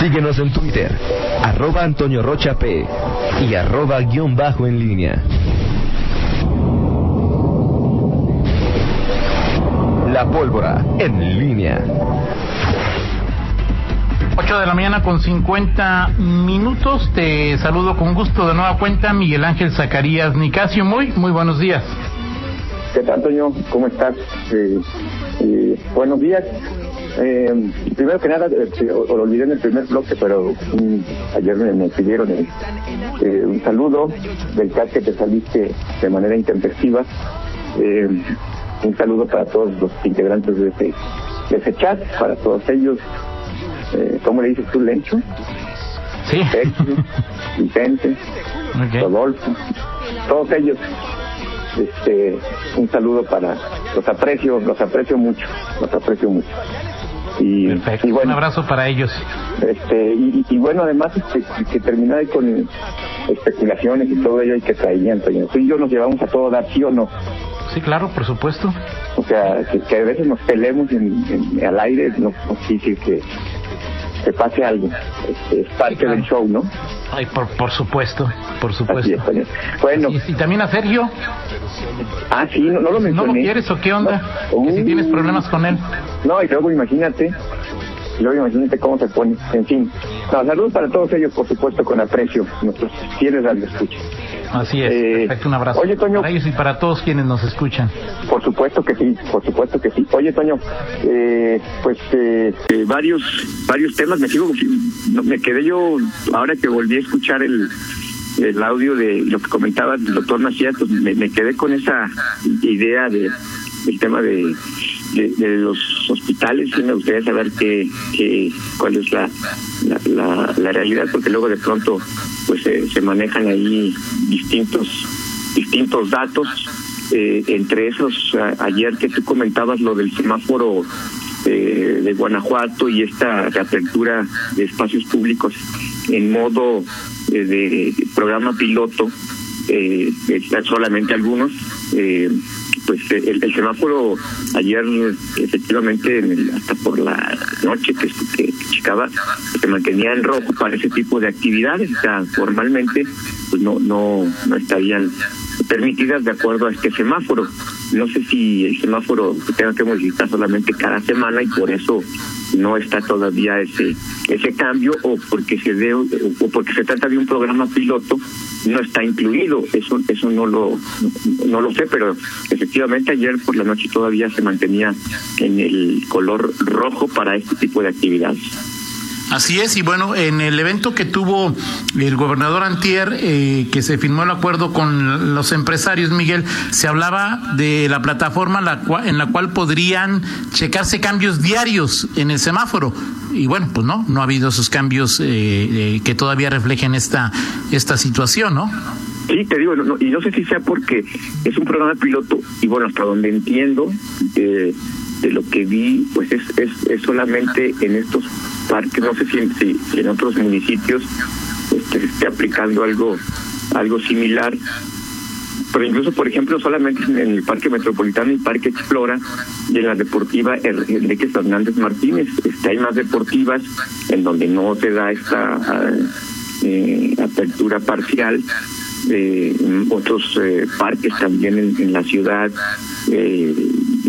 Síguenos en Twitter, arroba Antonio Rocha P y arroba guion bajo en línea. La pólvora en línea. 8 de la mañana con 50 minutos. Te saludo con gusto de nueva cuenta, Miguel Ángel Zacarías Nicasio. Muy, muy buenos días. ¿Qué tal, Antonio? ¿Cómo estás? Eh, eh, buenos días. Eh, primero que nada, eh, lo olvidé en el primer bloque, pero ayer me, pidieron eh, un saludo del chat que te saliste de manera intempestiva. un saludo para todos los integrantes de ese, de ese chat, para todos ellos. ¿Cómo le dices tú, Lencho? Sí. Vicente, Rodolfo, todos ellos este un saludo para los aprecio los aprecio mucho los aprecio mucho y, Perfecto. y bueno, un abrazo para ellos. este y, bueno además este, que terminar con especulaciones y todo ello y que traían tú y yo nos llevamos a todo dar sí o no sí claro por supuesto. O sea que, a veces nos peleemos en, al aire no, no sí sí que que pase algo. Este, es parte del show, ¿no? Ay, por, por supuesto, por supuesto. bueno. ¿Y, también a Sergio? Ah, sí, no, lo mencioné. ¿No lo quieres o qué onda? que si tienes problemas con él. No, y luego imagínate, luego imagínate cómo se pone. En fin, no, saludos para todos ellos, por supuesto, con aprecio, nuestros fieles radioescuchas. Así es, eh, perfecto, un abrazo. Oye, Toño. Para ellos y para todos quienes nos escuchan. Por supuesto que sí, por supuesto que sí. Oye, Toño, eh, pues eh, eh, varios varios temas, me sigo, me quedé yo, ahora que volví a escuchar el, el audio de lo que comentaba el doctor Macías, pues me, me quedé con esa idea de el tema de de, los hospitales y me gustaría saber qué, qué cuál es la, la, realidad porque luego de pronto pues se manejan ahí distintos distintos datos eh, entre esos ayer que tú comentabas lo del semáforo eh, de Guanajuato y esta reapertura de espacios públicos en modo eh, de programa piloto eh, solamente algunos eh, pues eh, el, semáforo ayer efectivamente hasta por la noche que, que se mantenía en rojo para ese tipo de actividades. O formalmente pues no no no estarían permitidas de acuerdo a este semáforo. No sé si el semáforo tenga que modificar solamente cada semana y por eso no está todavía ese ese cambio o porque se de, o porque se trata de un programa piloto no está incluido eso eso no lo no, lo sé pero efectivamente ayer por la noche todavía se mantenía en el color rojo para este tipo de actividades Así es, y bueno, en el evento que tuvo el gobernador Antier, eh, que se firmó el acuerdo con los empresarios, Miguel, se hablaba de la plataforma la en la cual podrían checarse cambios diarios en el semáforo. Y bueno, pues no, no ha habido esos cambios eh, eh, que todavía reflejen esta, esta situación, ¿no? Sí, te digo, y no sé si sea porque es un programa piloto, y bueno, hasta donde entiendo, eh, de lo que vi, pues es, es, es solamente en estos parques, no sé si, en otros municipios este, se esté aplicando algo, algo similar. Pero incluso, por ejemplo, solamente en el Parque Metropolitano y Parque Explora en la deportiva Enrique Fernández Martínez. Este, hay más deportivas en donde no se da esta eh, apertura parcial. Eh, otros eh, parques también en, en la ciudad eh,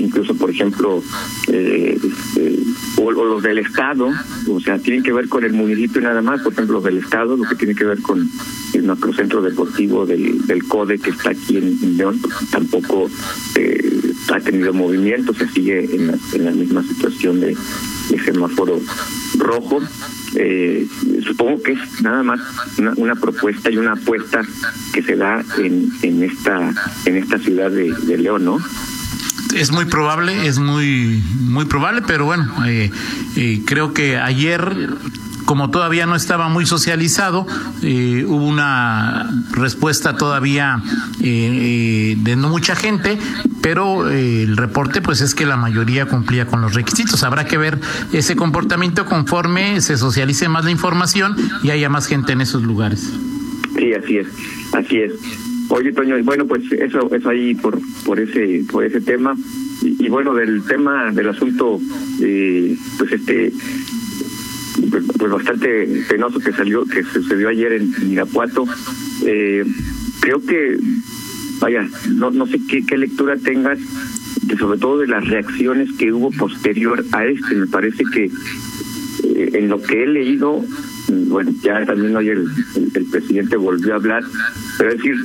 incluso por ejemplo eh, este, o, los del estado o sea tienen que ver con el municipio nada más por ejemplo los del estado lo que tiene que ver con el macrocentro deportivo del, del CODE que está aquí en, León tampoco eh, ha tenido movimiento se sigue en la, en la misma situación de, de semáforo rojo eh, supongo que es nada más una, una, propuesta y una apuesta que se da en, en esta en esta ciudad de, de León, ¿no? Es muy probable, es muy, muy probable, pero bueno, eh, eh, creo que ayer como todavía no estaba muy socializado, eh, hubo una respuesta todavía eh, de no mucha gente, pero el reporte pues es que la mayoría cumplía con los requisitos. Habrá que ver ese comportamiento conforme se socialice más la información y haya más gente en esos lugares. Sí, así es, así es. Oye, Toño, bueno, pues eso es ahí por por ese por ese tema y, bueno del tema del asunto, eh, pues este pues, pues, bastante penoso que salió, que sucedió ayer en, Irapuato. Eh, creo que, vaya, no, no sé qué, qué lectura tengas, de, sobre todo de las reacciones que hubo posterior a este. Me parece que eh, en lo que he leído, bueno, ya también hoy el, el, presidente volvió a hablar, pero es decir,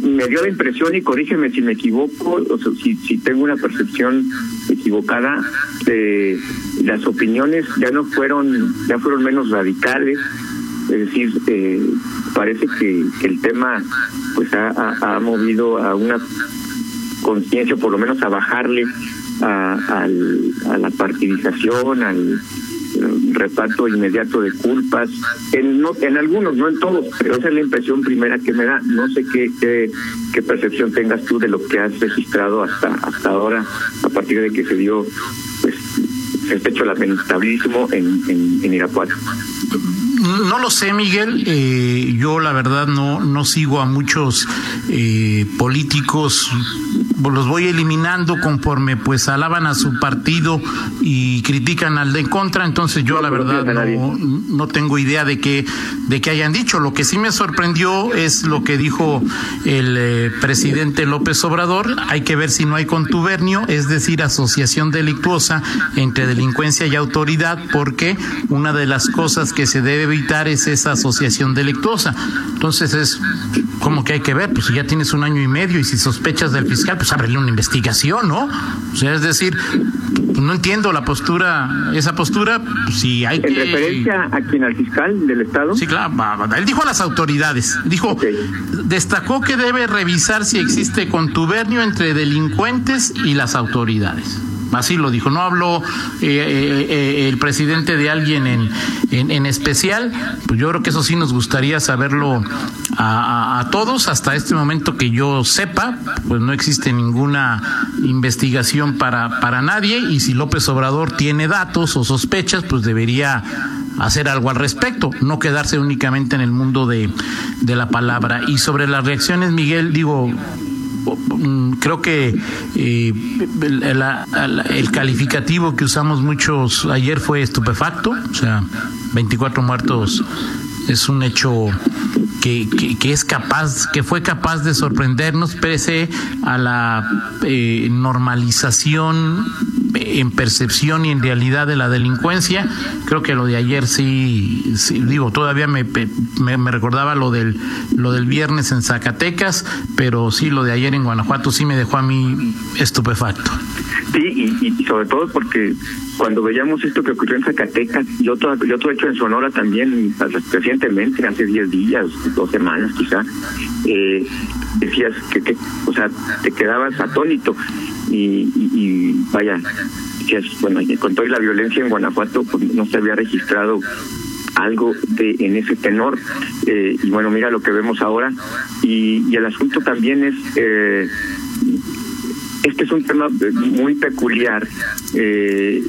me dio la impresión, y corrígeme si me equivoco, o si, si tengo una percepción equivocada, de las opiniones ya no fueron, ya fueron menos radicales, es decir, eh, parece que, el tema pues ha, movido a una conciencia, por lo menos a bajarle a, a la partidización, al reparto inmediato de culpas, en, no, en algunos, no en todos, pero esa es la impresión primera que me da. No sé qué, qué, percepción tengas tú de lo que has registrado hasta, hasta ahora, a partir de que se dio pues, este hecho lamentabilísimo en, en, Irapuato. No lo sé, Miguel. Eh, yo la verdad no, no sigo a muchos eh, políticos los voy eliminando conforme pues alaban a su partido y critican al de en contra, entonces yo la verdad no, no, tengo idea de qué de qué hayan dicho. Lo que sí me sorprendió es lo que dijo el eh, presidente López Obrador, hay que ver si no hay contubernio, es decir, asociación delictuosa entre delincuencia y autoridad, porque una de las cosas que se debe evitar es esa asociación delictuosa. Entonces es como que hay que ver, pues si ya tienes un año y medio y si sospechas del fiscal, pues abrirle una investigación, ¿no? O sea, es decir, pues no entiendo la postura, esa postura, pues si hay ¿En referencia a quien, al fiscal del Estado? Sí, claro, él dijo a las autoridades, dijo, destacó que debe revisar si existe contubernio entre delincuentes y las autoridades. Así lo dijo. No habló eh, eh, eh, el presidente de alguien en, en, especial. Pues yo creo que eso sí nos gustaría saberlo a, todos. Hasta este momento que yo sepa, pues no existe ninguna investigación para, para nadie. Y si López Obrador tiene datos o sospechas, pues debería hacer algo al respecto, no quedarse únicamente en el mundo de, de la palabra. Y sobre las reacciones, Miguel, digo, Mm, creo que eh, el, calificativo que usamos muchos ayer fue estupefacto, o sea, 24 muertos es un hecho que, que, es capaz, que fue capaz de sorprendernos pese a la eh, normalización en percepción y en realidad de la delincuencia. Creo que lo de ayer sí, digo, todavía me, me, recordaba lo del, lo del viernes en Zacatecas, pero sí, lo de ayer en Guanajuato sí me dejó a mí estupefacto. Sí, y, sobre todo porque cuando veíamos esto que ocurrió en Zacatecas y otro, y otro hecho en Sonora también recientemente, hace 10 días, dos semanas quizá, eh, decías que, que, o sea, te quedabas atónito y, vaya, bueno, con toda la violencia en Guanajuato pues, no se había registrado algo de en ese tenor eh, y bueno mira lo que vemos ahora y, el asunto también es eh, este es un tema muy peculiar eh,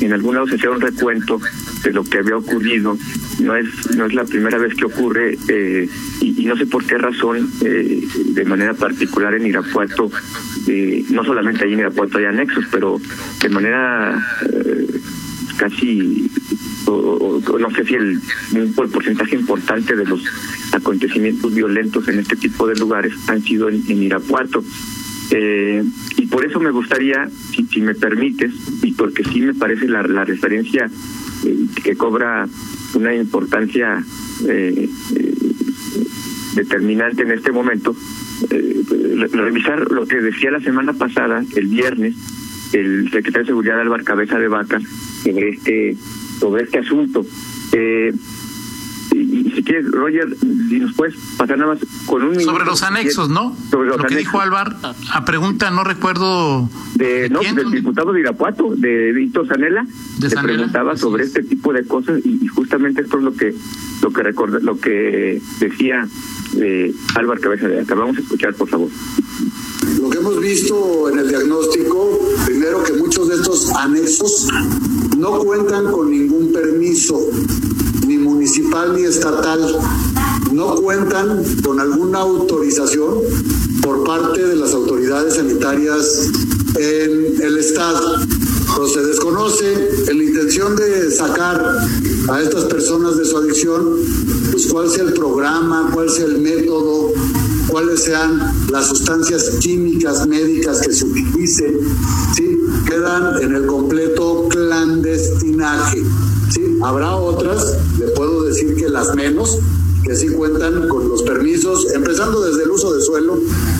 en algún lado se hacía un recuento de lo que había ocurrido. No es no es la primera vez que ocurre eh, y, no sé por qué razón eh, de manera particular en Irapuato eh, no solamente ahí en Irapuato hay anexos pero de manera casi o, no sé si el porcentaje importante de los acontecimientos violentos en este tipo de lugares han sido en, Irapuato y por eso me gustaría, si, me permites, y porque sí me parece la, la referencia que cobra una importancia eh, eh, determinante en este momento, eh, revisar lo que decía la semana pasada, el viernes, el secretario de Seguridad Álvaro Cabeza de Vaca sobre este, sobre este asunto. Y, quieres, Roger, si nos puedes pasar nada más con un Sobre los anexos, ¿no? Sobre Lo que dijo Álvaro, a pregunta, no recuerdo. De, no, del diputado de Irapuato, de Víctor Sanela, le preguntaba sobre este tipo de cosas y, justamente esto es lo que lo que recorda, lo que decía eh, Álvaro Cabeza de Acá. Vamos a escuchar, por favor. Lo que hemos visto en el diagnóstico, primero que muchos de estos anexos no cuentan con ningún permiso ni municipal ni estatal no cuentan con alguna autorización por parte de las autoridades sanitarias en el Estado. Pero se desconoce en la intención de sacar a estas personas de su adicción, pues cuál sea el programa, cuál sea el método, cuáles sean las sustancias químicas médicas que se utilicen, quedan en el completo clandestinaje. ¿Sí? Habrá otras, le puedo decir que las menos, que sí cuentan con los permisos, empezando desde el uso de suelo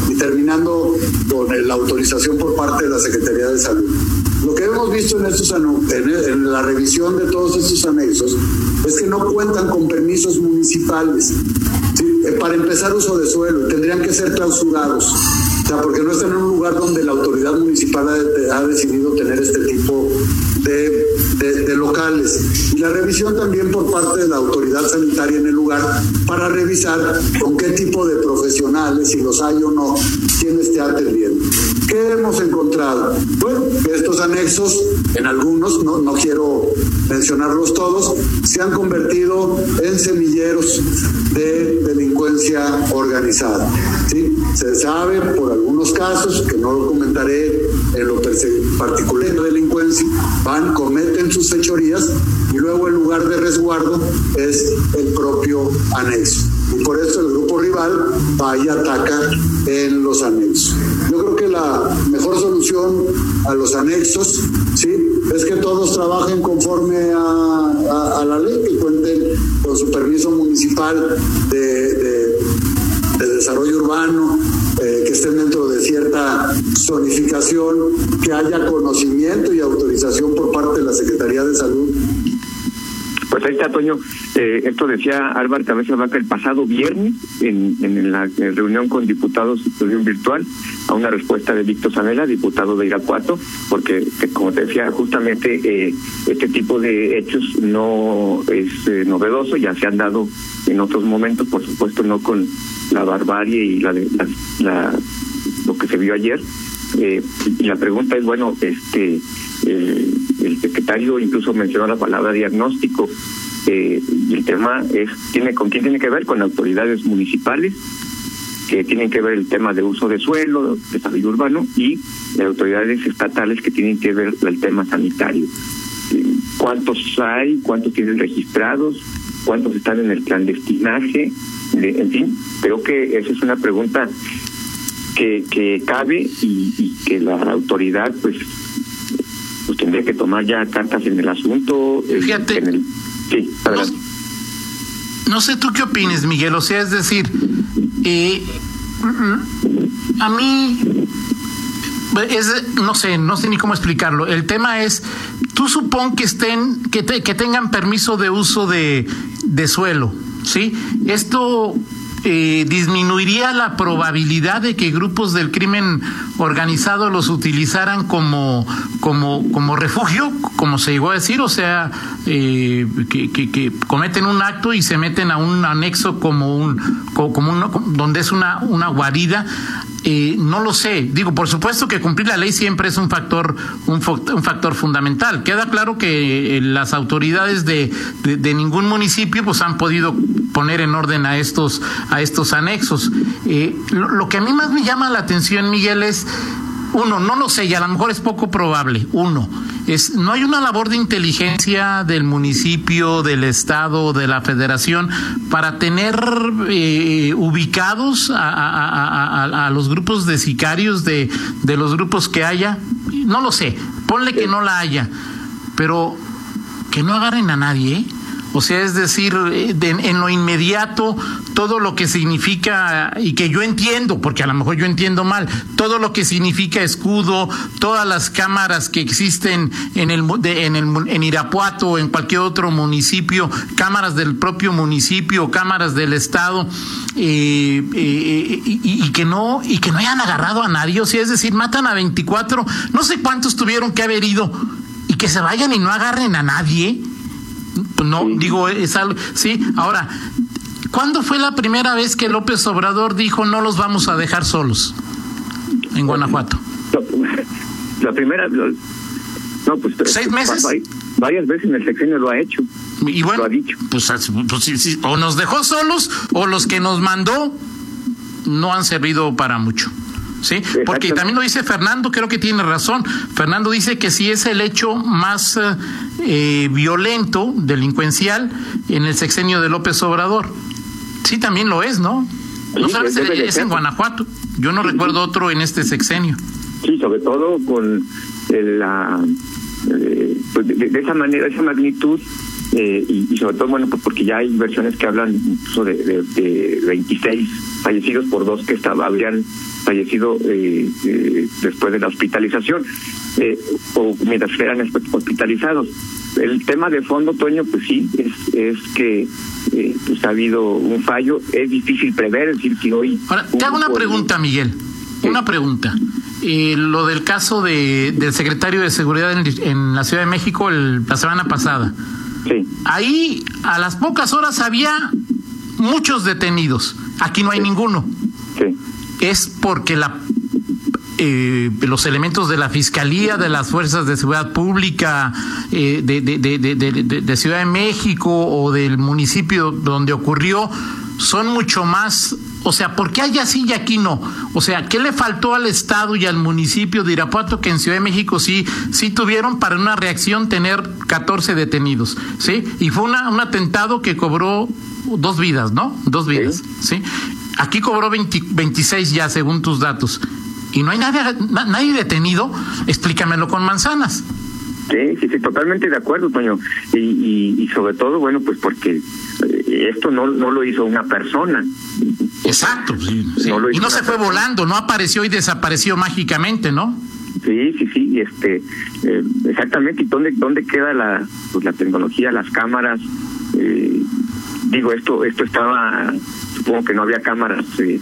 y terminando con la autorización por parte de la Secretaría de Salud. Lo que hemos visto en, estos, en la revisión de todos estos anexos es que no cuentan con permisos municipales. Eh, para empezar uso de suelo, tendrían que ser clausurados. O sea, porque no están en un lugar donde la autoridad municipal ha, decidido tener este tipo de, locales. Y la revisión también por parte de la autoridad sanitaria en el lugar para revisar con qué tipo de profesionales, si los hay o no, quién esté atendiendo. ¿Qué hemos encontrado? Bueno, estos anexos, en algunos, no, no quiero mencionarlos todos, se han convertido en semilleros de delincuencia organizada. ¿sí? Se sabe por algunos casos, que no lo comentaré en lo particular de delincuencia, van, cometen sus fechorías y luego el lugar de resguardo es el propio anexo. Y por eso el grupo rival va y ataca en los anexos. Yo creo que la mejor solución a los anexos, ¿sí? Es que todos trabajen conforme a, la ley, que cuenten con su permiso municipal de, desarrollo urbano, eh, que estén dentro de cierta zonificación, que haya conocimiento y autorización por parte de la Secretaría de Salud pues ahí está, Toño. Eh, esto decía Álvaro Cabeza Vaca el pasado viernes en, en la reunión con diputados reunión virtual a una respuesta de Víctor Sanela, diputado de Irapuato, porque, como te decía, justamente eh, este tipo de hechos no es eh, novedoso, ya se han dado en otros momentos, por supuesto no con la barbarie y la, la, lo que se vio ayer. y la pregunta es, bueno, este el secretario incluso mencionó la palabra diagnóstico eh, y el tema es tiene con quién tiene que ver con autoridades municipales que tienen que ver el tema de uso de suelo, desarrollo urbano y autoridades estatales que tienen que ver el tema sanitario. ¿Cuántos hay? ¿Cuántos tienen registrados? ¿Cuántos están en el clandestinaje? En fin, creo que esa es una pregunta que, que cabe y, y que la autoridad pues pues tendría que tomar ya cartas en el asunto. Fíjate. sí, No, sé tú qué opines, Miguel. O sea, es decir, eh, a mí es, no sé, no sé ni cómo explicarlo. El tema es, tú supón que estén, que, que tengan permiso de uso de, de suelo, ¿sí? Esto eh, disminuiría la probabilidad de que grupos del crimen organizado los utilizaran como, como, como refugio, como se llegó a decir, o sea, eh, que, que, cometen un acto y se meten a un anexo como un, como un donde es una, una guarida eh, no lo sé. Digo, por supuesto que cumplir la ley siempre es un factor, un, factor fundamental. Queda claro que eh, las autoridades de, de, ningún municipio pues han podido poner en orden a estos, a estos anexos. Eh, lo, que a mí más me llama la atención, Miguel, es uno, no lo sé, y a lo mejor es poco probable. Uno, es, no hay una labor de inteligencia del municipio, del estado, de la federación para tener eh, ubicados a, los grupos de sicarios de, de los grupos que haya. No lo sé, ponle que no la haya, pero que no agarren a nadie. ¿eh? O sea, es decir, en lo inmediato, todo lo que significa, y que yo entiendo, porque a lo mejor yo entiendo mal, todo lo que significa escudo, todas las cámaras que existen en el, en el en Irapuato o en cualquier otro municipio, cámaras del propio municipio, cámaras del estado, eh, eh, y, que no y que no hayan agarrado a nadie, o sea, es decir, matan a 24, no sé cuántos tuvieron que haber ido y que se vayan y no agarren a nadie no, digo, es algo, sí, ahora, ¿cuándo fue la primera vez que López Obrador dijo no los vamos a dejar solos en Guanajuato? La primera, no, pues seis meses. Varias veces en el sexenio lo ha hecho. Y bueno, lo ha dicho. Pues, pues o nos dejó solos o los que nos mandó no han servido para mucho. ¿sí? Porque también lo dice Fernando, creo que tiene razón. Fernando dice que sí es el hecho más eh, violento, delincuencial, en el sexenio de López Obrador. Sí, también lo es, ¿no? No sabes, es en Guanajuato. Yo no recuerdo otro en este sexenio. Sí, sobre todo con la eh, pues de, esa manera, esa magnitud, eh, y, sobre todo, bueno, pues porque ya hay versiones que hablan incluso de, de, 26 fallecidos por dos que estaba, habrían fallecido eh, después de la hospitalización o mientras eran hospitalizados. El tema de fondo, Toño, pues sí, es, es que pues ha habido un fallo. Es difícil prever, es decir, si hoy. Ahora, te hago una pregunta, Miguel. Una pregunta. Eh, lo del caso de, del secretario de Seguridad en, la Ciudad de México la semana pasada. Sí. Ahí, a las pocas horas, había muchos detenidos. Aquí no hay ninguno. Sí. Es porque la eh, los elementos de la Fiscalía, de las Fuerzas de Seguridad Pública eh, de, de, de, de, Ciudad de México o del municipio donde ocurrió son mucho más o sea, ¿por qué hay así y aquí no? O sea, ¿qué le faltó al Estado y al municipio de Irapuato que en Ciudad de México sí, sí tuvieron para una reacción tener 14 detenidos? ¿Sí? Y fue una, un atentado que cobró dos vidas, ¿no? Dos vidas, ¿sí? Aquí cobró 26 ya, según tus datos. Y no hay nadie, nadie detenido. Explícamelo con manzanas. Sí, sí, sí, totalmente de acuerdo, Toño. Y, y, sobre todo, bueno, pues porque eh, esto no, no lo hizo una persona. Exacto, sí, y no se fue volando, no apareció y desapareció mágicamente, ¿no? Sí, sí, sí, este, eh, exactamente. ¿Y dónde, dónde queda la, pues, la tecnología, las cámaras? Eh, digo, esto, esto estaba, supongo que no había cámaras en,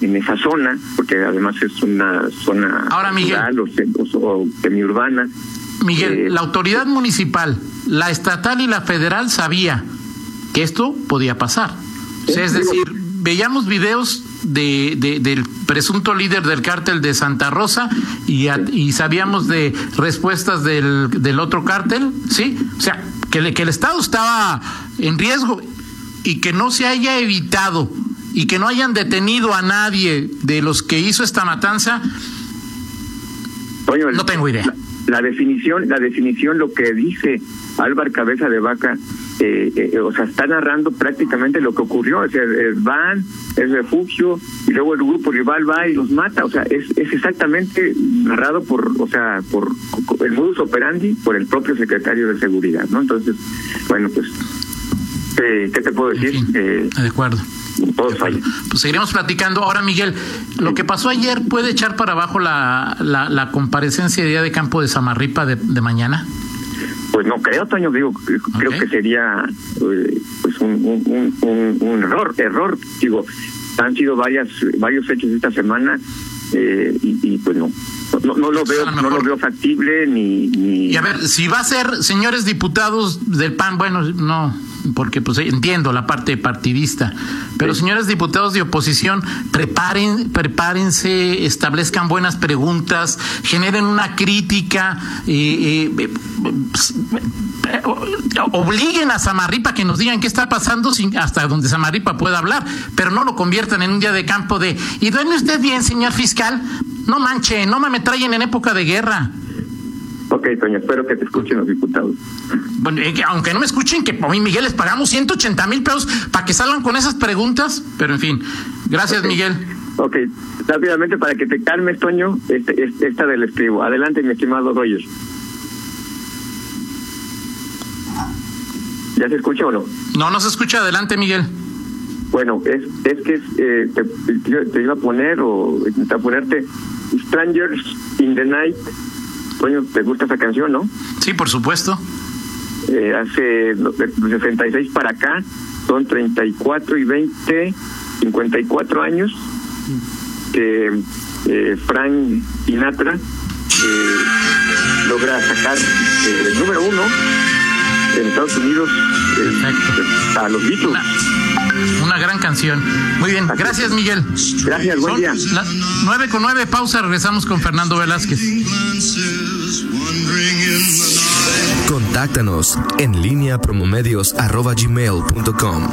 en, esa zona, porque además es una zona Ahora, Miguel, o, o semiurbana. Miguel, eh, la autoridad municipal, la estatal y la federal sabía que esto podía pasar. es decir, veíamos videos de, del presunto líder del cártel de Santa Rosa y, y sabíamos de respuestas del, del otro cártel, ¿sí? O sea, que, que el Estado estaba en riesgo y que no se haya evitado y que no hayan detenido a nadie de los que hizo esta matanza, no tengo idea la definición, la definición, lo que dice Álvaro Cabeza de Vaca, eh, eh, o sea, está narrando prácticamente lo que ocurrió, o sea, van, es refugio, y luego el grupo rival va y los mata, o sea, es, es exactamente narrado por, o sea, por el modus operandi, por el propio secretario de Seguridad, ¿no? Entonces, bueno, pues, eh, ¿qué te puedo decir? de acuerdo. Pues seguiremos platicando. Ahora, Miguel, lo que pasó ayer puede echar para abajo la, la, comparecencia de día de campo de Samarripa de, mañana. Pues no creo, Toño, digo, creo que sería eh, pues un, un, un, error, error, digo, han sido varias varios hechos esta semana eh, y, pues no, no, no lo veo, no lo veo factible ni, ni. Y a ver, si va a ser, señores diputados del PAN, bueno, no, porque pues entiendo la parte partidista, pero señores diputados de oposición, preparen, prepárense, establezcan buenas preguntas, generen una crítica, eh, eh, obliguen a Samarripa que nos digan qué está pasando sin, hasta donde Samarripa pueda hablar, pero no lo conviertan en un día de campo de, ¿y duerme usted bien, señor fiscal? No manche, no me metrallen en época de guerra. Ok, Toño, espero que te escuchen los diputados. Bueno, aunque no me escuchen, que a mí, Miguel, les pagamos 180 mil pesos para que salgan con esas preguntas, pero en fin. Gracias, Miguel. Ok, rápidamente para que te calmes, Toño, este, este, esta del estribo. Adelante, mi estimado Roger. ¿Ya se escucha o no? No, no se escucha. Adelante, Miguel. Bueno, es, es que eh, te, te, iba a poner o intentar ponerte Strangers in the Night Toño, ¿te gusta esa canción, no? Sí, por supuesto. Eh, hace de 66 para acá, son 34 y 20, 54 años que eh, Frank Sinatra eh, logra sacar eh, el número uno en Estados Unidos eh, a los Beatles. Una, gran canción. Muy bien, gracias Miguel. Gracias, buen día. 9 con 9, pausa, regresamos con Fernando Velázquez. Contáctanos en línea promomedios arroba gmail.com.